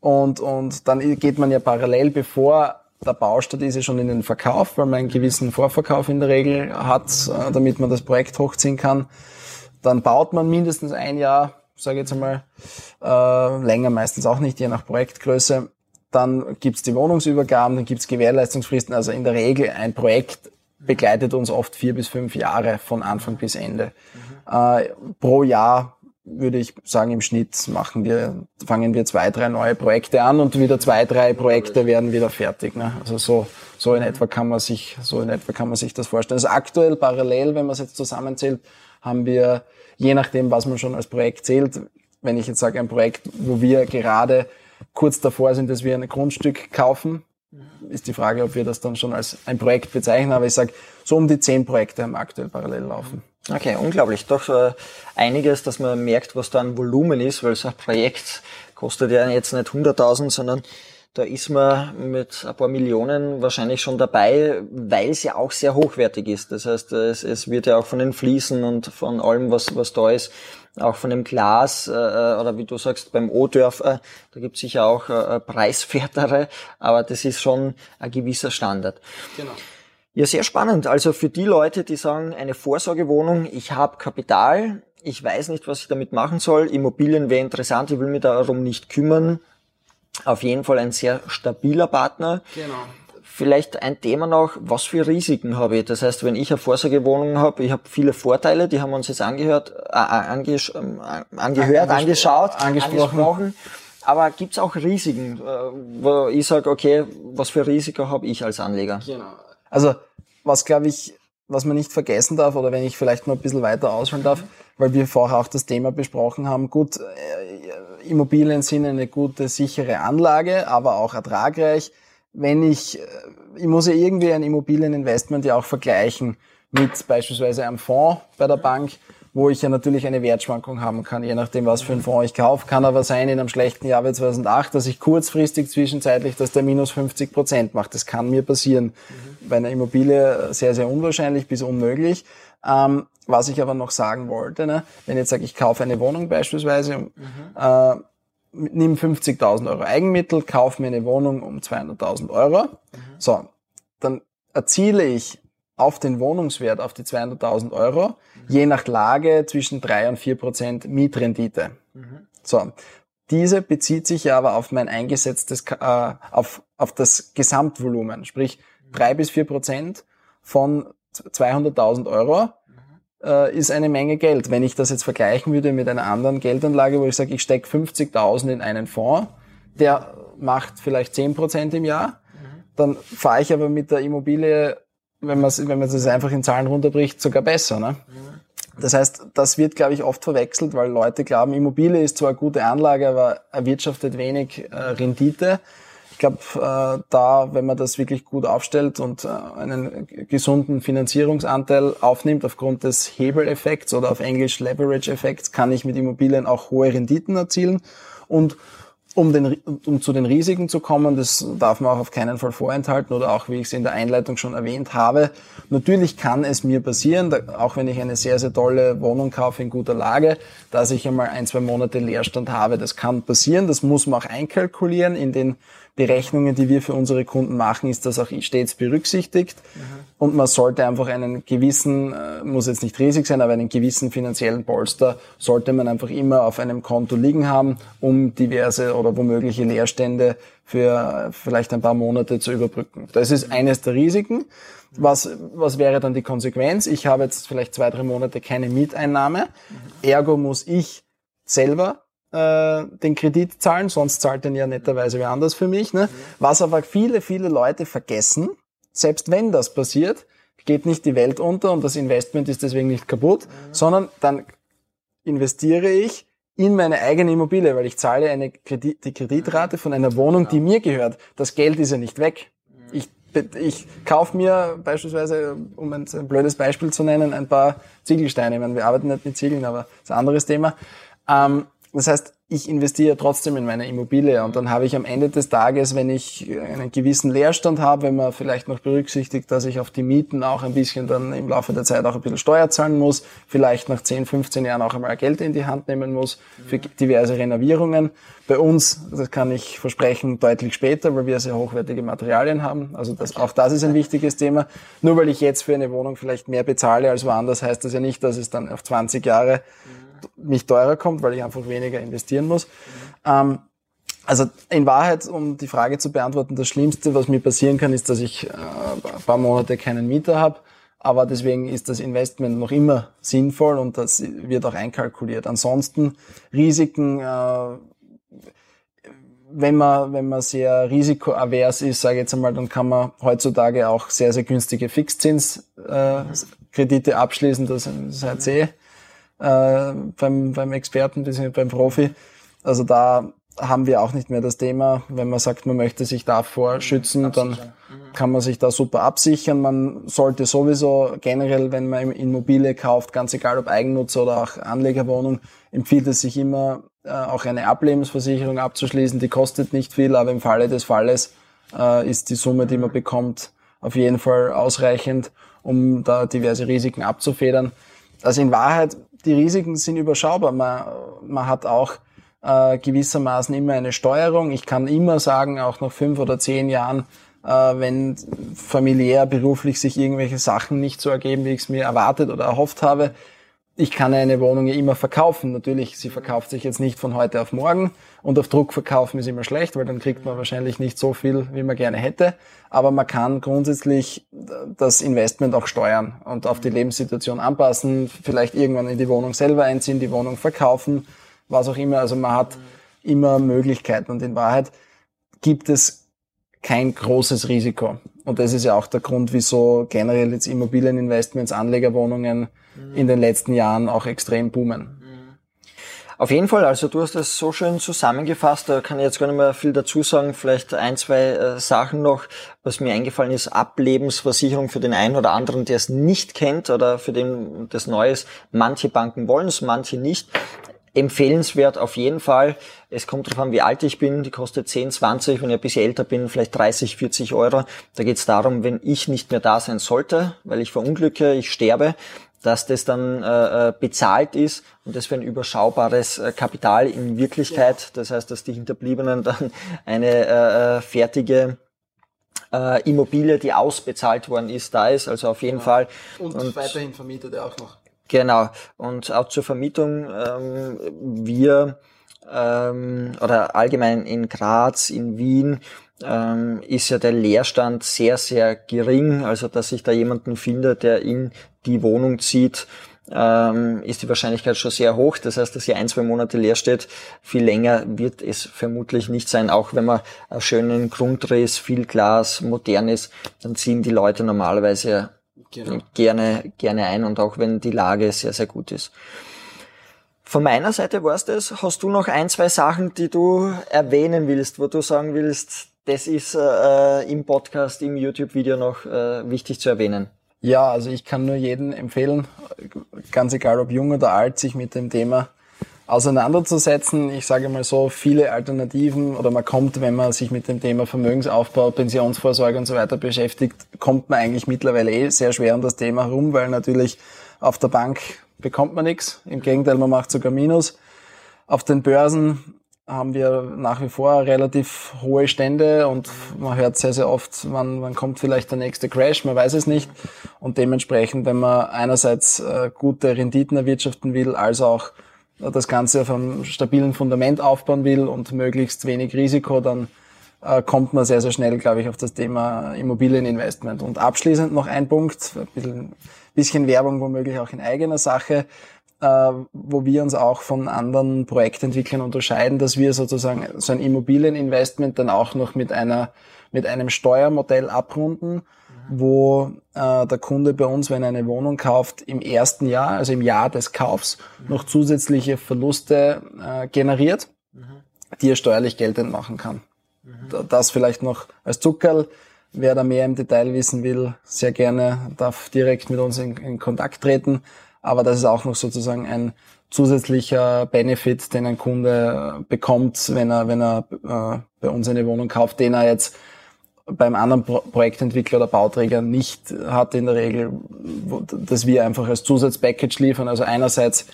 Und, und dann geht man ja parallel, bevor der Baustadt ist ja schon in den Verkauf, weil man einen gewissen Vorverkauf in der Regel hat, äh, damit man das Projekt hochziehen kann. Dann baut man mindestens ein Jahr, sage ich jetzt einmal, äh, länger meistens auch nicht, je nach Projektgröße dann gibt's die Wohnungsübergaben, dann gibt's Gewährleistungsfristen. Also in der Regel ein Projekt begleitet uns oft vier bis fünf Jahre von Anfang bis Ende. Mhm. Äh, pro Jahr würde ich sagen, im Schnitt machen wir, fangen wir zwei, drei neue Projekte an und wieder zwei, drei Projekte werden wieder fertig. Ne? Also so, so in etwa kann man sich, so in etwa kann man sich das vorstellen. Also aktuell parallel, wenn man es jetzt zusammenzählt, haben wir, je nachdem, was man schon als Projekt zählt, wenn ich jetzt sage, ein Projekt, wo wir gerade kurz davor sind, dass wir ein Grundstück kaufen. Ist die Frage, ob wir das dann schon als ein Projekt bezeichnen, aber ich sage, so um die zehn Projekte haben aktuell parallel laufen. Okay, unglaublich. Doch äh, einiges, dass man merkt, was da ein Volumen ist, weil so ein Projekt kostet ja jetzt nicht 100.000, sondern da ist man mit ein paar Millionen wahrscheinlich schon dabei, weil es ja auch sehr hochwertig ist. Das heißt, es, es wird ja auch von den Fliesen und von allem, was, was da ist, auch von dem Glas äh, oder wie du sagst beim O-Dörf, äh, da gibt es sicher auch äh, preiswertere, aber das ist schon ein gewisser Standard. Genau. Ja, sehr spannend. Also für die Leute, die sagen, eine Vorsorgewohnung, ich habe Kapital, ich weiß nicht, was ich damit machen soll, Immobilien wäre interessant, ich will mich darum nicht kümmern. Auf jeden Fall ein sehr stabiler Partner. Genau. Vielleicht ein Thema noch, was für Risiken habe ich? Das heißt, wenn ich eine Vorsorgewohnung habe, ich habe viele Vorteile, die haben wir uns jetzt angehört, äh, anges ähm, angehört, angeschaut, angesprochen. angesprochen. Aber gibt es auch Risiken, äh, wo ich sage, okay, was für Risiko habe ich als Anleger? Genau. Also was glaube ich was man nicht vergessen darf, oder wenn ich vielleicht noch ein bisschen weiter ausholen darf, weil wir vorher auch das Thema besprochen haben, gut, äh, Immobilien sind eine gute, sichere Anlage, aber auch ertragreich. Wenn ich, äh, ich muss ja irgendwie ein Immobilieninvestment ja auch vergleichen mit beispielsweise einem Fonds bei der Bank wo ich ja natürlich eine Wertschwankung haben kann, je nachdem, was für einen Fonds ich kaufe. Kann aber sein in einem schlechten Jahr wie 2008, dass ich kurzfristig zwischenzeitlich, dass der minus 50 Prozent macht. Das kann mir passieren. Bei einer Immobilie sehr, sehr unwahrscheinlich bis unmöglich. Ähm, was ich aber noch sagen wollte, ne, wenn ich jetzt sage, ich kaufe eine Wohnung beispielsweise, mhm. äh, nimm 50.000 Euro Eigenmittel, kaufe mir eine Wohnung um 200.000 Euro. Mhm. So, dann erziele ich auf den Wohnungswert, auf die 200.000 Euro, mhm. je nach Lage zwischen drei und vier Prozent Mietrendite. Mhm. So. Diese bezieht sich ja aber auf mein eingesetztes, äh, auf, auf das Gesamtvolumen, sprich mhm. drei bis vier Prozent von 200.000 Euro äh, ist eine Menge Geld. Wenn ich das jetzt vergleichen würde mit einer anderen Geldanlage, wo ich sage, ich stecke 50.000 in einen Fonds, der macht vielleicht 10 Prozent im Jahr, dann fahre ich aber mit der Immobilie wenn man wenn man das einfach in Zahlen runterbricht, sogar besser. Ne? Das heißt, das wird, glaube ich, oft verwechselt, weil Leute glauben, Immobilie ist zwar eine gute Anlage, aber erwirtschaftet wenig äh, Rendite. Ich glaube, äh, da, wenn man das wirklich gut aufstellt und äh, einen gesunden Finanzierungsanteil aufnimmt aufgrund des Hebeleffekts oder auf Englisch Leverage-Effekts, kann ich mit Immobilien auch hohe Renditen erzielen. Und um, den, um zu den Risiken zu kommen, das darf man auch auf keinen Fall vorenthalten oder auch, wie ich es in der Einleitung schon erwähnt habe, natürlich kann es mir passieren, auch wenn ich eine sehr, sehr tolle Wohnung kaufe in guter Lage, dass ich einmal ein, zwei Monate Leerstand habe. Das kann passieren, das muss man auch einkalkulieren in den Berechnungen, die wir für unsere Kunden machen, ist das auch stets berücksichtigt. Mhm. Und man sollte einfach einen gewissen, äh, muss jetzt nicht riesig sein, aber einen gewissen finanziellen Polster sollte man einfach immer auf einem Konto liegen haben, um diverse oder womögliche Leerstände für vielleicht ein paar Monate zu überbrücken. Das ist eines der Risiken. Was, was wäre dann die Konsequenz? Ich habe jetzt vielleicht zwei, drei Monate keine Mieteinnahme. Ergo muss ich selber äh, den Kredit zahlen, sonst zahlt den ja netterweise wer anders für mich. Ne? Was aber viele, viele Leute vergessen, selbst wenn das passiert, geht nicht die Welt unter und das Investment ist deswegen nicht kaputt, mhm. sondern dann investiere ich in meine eigene Immobilie, weil ich zahle eine Kredit, die Kreditrate von einer Wohnung, die mir gehört. Das Geld ist ja nicht weg. Ich, ich kaufe mir beispielsweise, um ein, ein, blödes Beispiel zu nennen, ein paar Ziegelsteine. Ich meine, wir arbeiten nicht mit Ziegeln, aber das ist ein anderes Thema. Ähm, das heißt, ich investiere trotzdem in meine Immobilie und dann habe ich am Ende des Tages, wenn ich einen gewissen Leerstand habe, wenn man vielleicht noch berücksichtigt, dass ich auf die Mieten auch ein bisschen dann im Laufe der Zeit auch ein bisschen Steuer zahlen muss, vielleicht nach 10, 15 Jahren auch einmal Geld in die Hand nehmen muss für diverse Renovierungen. Bei uns, das kann ich versprechen, deutlich später, weil wir sehr hochwertige Materialien haben. Also das, auch das ist ein wichtiges Thema. Nur weil ich jetzt für eine Wohnung vielleicht mehr bezahle als woanders, heißt das ja nicht, dass es dann auf 20 Jahre nicht teurer kommt, weil ich einfach weniger investieren muss. Mhm. Ähm, also in Wahrheit, um die Frage zu beantworten, das Schlimmste, was mir passieren kann, ist, dass ich äh, ein paar Monate keinen Mieter habe. Aber deswegen ist das Investment noch immer sinnvoll und das wird auch einkalkuliert. Ansonsten Risiken, äh, wenn man, wenn man sehr risikoavers ist, sage ich jetzt einmal, dann kann man heutzutage auch sehr, sehr günstige Fixzinskredite äh, abschließen, das ist HC äh, beim, beim Experten, beim Profi. Also da haben wir auch nicht mehr das Thema, wenn man sagt, man möchte sich davor schützen, dann mhm. kann man sich da super absichern. Man sollte sowieso generell, wenn man Immobilie kauft, ganz egal ob Eigennutzer oder auch Anlegerwohnung, empfiehlt es sich immer, äh, auch eine Ablebensversicherung abzuschließen. Die kostet nicht viel, aber im Falle des Falles äh, ist die Summe, die man bekommt, auf jeden Fall ausreichend, um da diverse Risiken abzufedern. Also in Wahrheit die Risiken sind überschaubar. Man, man hat auch äh, gewissermaßen immer eine Steuerung. Ich kann immer sagen, auch nach fünf oder zehn Jahren, äh, wenn familiär, beruflich sich irgendwelche Sachen nicht so ergeben, wie ich es mir erwartet oder erhofft habe, ich kann eine Wohnung ja immer verkaufen. Natürlich, sie verkauft sich jetzt nicht von heute auf morgen und auf Druck verkaufen ist immer schlecht, weil dann kriegt man wahrscheinlich nicht so viel, wie man gerne hätte. Aber man kann grundsätzlich das Investment auch steuern und auf die Lebenssituation anpassen, vielleicht irgendwann in die Wohnung selber einziehen, die Wohnung verkaufen, was auch immer. Also man hat immer Möglichkeiten und in Wahrheit gibt es kein großes Risiko. Und das ist ja auch der Grund, wieso generell jetzt Immobilieninvestments, Anlegerwohnungen in den letzten Jahren auch extrem boomen. Auf jeden Fall, also du hast das so schön zusammengefasst, da kann ich jetzt gar nicht mehr viel dazu sagen, vielleicht ein, zwei äh, Sachen noch, was mir eingefallen ist, Ablebensversicherung für den einen oder anderen, der es nicht kennt oder für den das Neues. Manche Banken wollen es, manche nicht. Empfehlenswert auf jeden Fall. Es kommt darauf an, wie alt ich bin. Die kostet 10, 20. Wenn ich ein bisschen älter bin, vielleicht 30, 40 Euro. Da geht es darum, wenn ich nicht mehr da sein sollte, weil ich verunglücke, ich sterbe, dass das dann äh, äh, bezahlt ist und das für ein überschaubares äh, Kapital in Wirklichkeit. Ja. Das heißt, dass die Hinterbliebenen dann eine äh, äh, fertige äh, Immobilie, die ausbezahlt worden ist, da ist. Also auf jeden ja. Fall. Und, und weiterhin vermietet er auch noch. Genau. Und auch zur Vermietung, ähm, wir ähm, oder allgemein in Graz, in Wien, ähm, ist ja der Leerstand sehr, sehr gering. Also dass sich da jemanden findet, der in die Wohnung zieht, ähm, ist die Wahrscheinlichkeit schon sehr hoch. Das heißt, dass hier ein, zwei Monate leer steht. Viel länger wird es vermutlich nicht sein. Auch wenn man einen schönen Grundriss, viel Glas, modern ist, dann ziehen die Leute normalerweise genau. gerne, gerne ein und auch wenn die Lage sehr, sehr gut ist. Von meiner Seite war's das. Hast du noch ein, zwei Sachen, die du erwähnen willst, wo du sagen willst, das ist äh, im Podcast, im YouTube-Video noch äh, wichtig zu erwähnen? Ja, also ich kann nur jedem empfehlen, ganz egal ob jung oder alt, sich mit dem Thema auseinanderzusetzen. Ich sage mal so, viele Alternativen oder man kommt, wenn man sich mit dem Thema Vermögensaufbau, Pensionsvorsorge und so weiter beschäftigt, kommt man eigentlich mittlerweile eh sehr schwer um das Thema herum, weil natürlich auf der Bank bekommt man nichts. Im Gegenteil, man macht sogar Minus. Auf den Börsen haben wir nach wie vor relativ hohe Stände und man hört sehr, sehr oft, wann, wann kommt vielleicht der nächste Crash, man weiß es nicht. Und dementsprechend, wenn man einerseits äh, gute Renditen erwirtschaften will, als auch das Ganze auf einem stabilen Fundament aufbauen will und möglichst wenig Risiko, dann äh, kommt man sehr, sehr schnell, glaube ich, auf das Thema Immobilieninvestment. Und abschließend noch ein Punkt, ein bisschen, bisschen Werbung womöglich auch in eigener Sache äh, wo wir uns auch von anderen Projektentwicklern unterscheiden, dass wir sozusagen so ein Immobilieninvestment dann auch noch mit einer mit einem Steuermodell abrunden, mhm. wo äh, der Kunde bei uns, wenn er eine Wohnung kauft, im ersten Jahr, also im Jahr des Kaufs, mhm. noch zusätzliche Verluste äh, generiert, mhm. die er steuerlich geltend machen kann. Das vielleicht noch als Zuckerl. Wer da mehr im Detail wissen will, sehr gerne darf direkt mit uns in, in Kontakt treten aber das ist auch noch sozusagen ein zusätzlicher Benefit, den ein Kunde bekommt, wenn er, wenn er äh, bei uns eine Wohnung kauft, den er jetzt beim anderen Pro Projektentwickler oder Bauträger nicht hat in der Regel, wo, dass wir einfach als Zusatzpackage liefern. Also einerseits,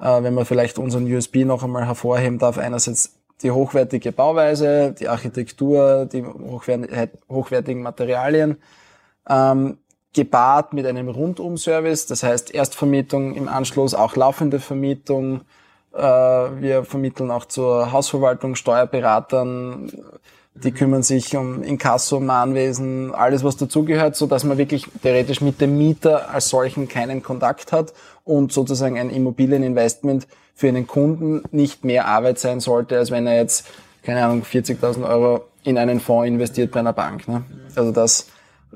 äh, wenn man vielleicht unseren USB noch einmal hervorheben darf, einerseits die hochwertige Bauweise, die Architektur, die hochwertigen Materialien, ähm, gepaart mit einem Rundum-Service, das heißt Erstvermietung im Anschluss, auch laufende Vermietung. Äh, wir vermitteln auch zur Hausverwaltung, Steuerberatern, die kümmern sich um Inkasso, Mahnwesen, alles was dazugehört, so dass man wirklich theoretisch mit dem Mieter als solchen keinen Kontakt hat und sozusagen ein Immobilieninvestment für einen Kunden nicht mehr Arbeit sein sollte, als wenn er jetzt, keine Ahnung, 40.000 Euro in einen Fonds investiert bei einer Bank. Ne? Also das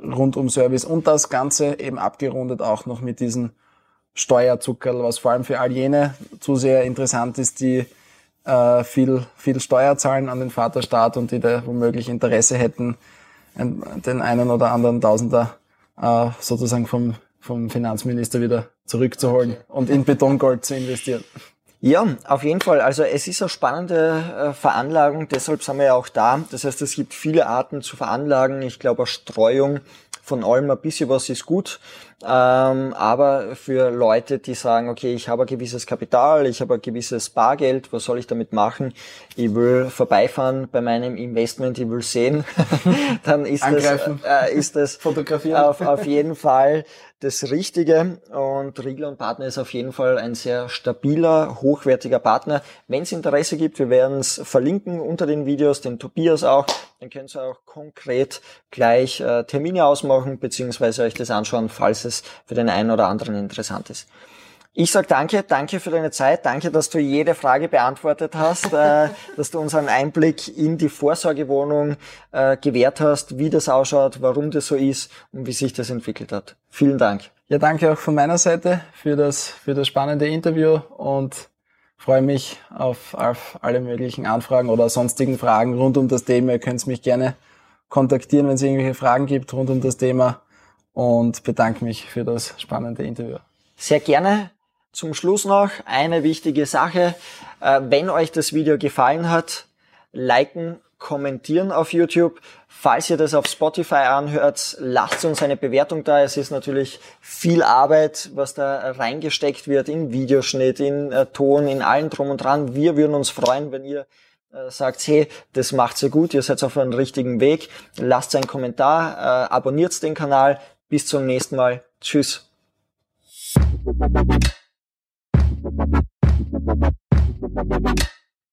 Rundum-Service und das Ganze eben abgerundet auch noch mit diesen Steuerzuckerl, was vor allem für all jene zu sehr interessant ist, die äh, viel, viel Steuer zahlen an den Vaterstaat und die da womöglich Interesse hätten, den einen oder anderen Tausender äh, sozusagen vom, vom Finanzminister wieder zurückzuholen und in Betongold zu investieren. Ja, auf jeden Fall. Also es ist eine spannende äh, Veranlagung, deshalb sind wir ja auch da. Das heißt, es gibt viele Arten zu veranlagen. Ich glaube, eine Streuung von allem ein bisschen was ist gut. Ähm, aber für Leute, die sagen, okay, ich habe ein gewisses Kapital, ich habe ein gewisses Bargeld, was soll ich damit machen? Ich will vorbeifahren bei meinem Investment, ich will sehen, dann ist Angreifen. das, äh, ist das Fotografieren. Auf, auf jeden Fall das Richtige und Riegler und Partner ist auf jeden Fall ein sehr stabiler, hochwertiger Partner. Wenn es Interesse gibt, wir werden es verlinken unter den Videos, den Tobias auch, dann könnt ihr auch konkret gleich äh, Termine ausmachen, beziehungsweise euch das anschauen, falls es für den einen oder anderen interessant ist. Ich sag danke, danke für deine Zeit, danke, dass du jede Frage beantwortet hast, äh, dass du uns einen Einblick in die Vorsorgewohnung äh, gewährt hast, wie das ausschaut, warum das so ist und wie sich das entwickelt hat. Vielen Dank. Ja, danke auch von meiner Seite für das, für das spannende Interview und freue mich auf, auf alle möglichen Anfragen oder sonstigen Fragen rund um das Thema. Ihr könnt mich gerne kontaktieren, wenn es irgendwelche Fragen gibt rund um das Thema und bedanke mich für das spannende Interview. Sehr gerne. Zum Schluss noch eine wichtige Sache. Äh, wenn euch das Video gefallen hat, liken, kommentieren auf YouTube. Falls ihr das auf Spotify anhört, lasst uns eine Bewertung da. Es ist natürlich viel Arbeit, was da reingesteckt wird in Videoschnitt, in äh, Ton, in allen drum und dran. Wir würden uns freuen, wenn ihr äh, sagt, hey, das macht sehr gut, ihr seid auf einem richtigen Weg. Lasst einen Kommentar, äh, abonniert den Kanal. Bis zum nächsten Mal. Tschüss.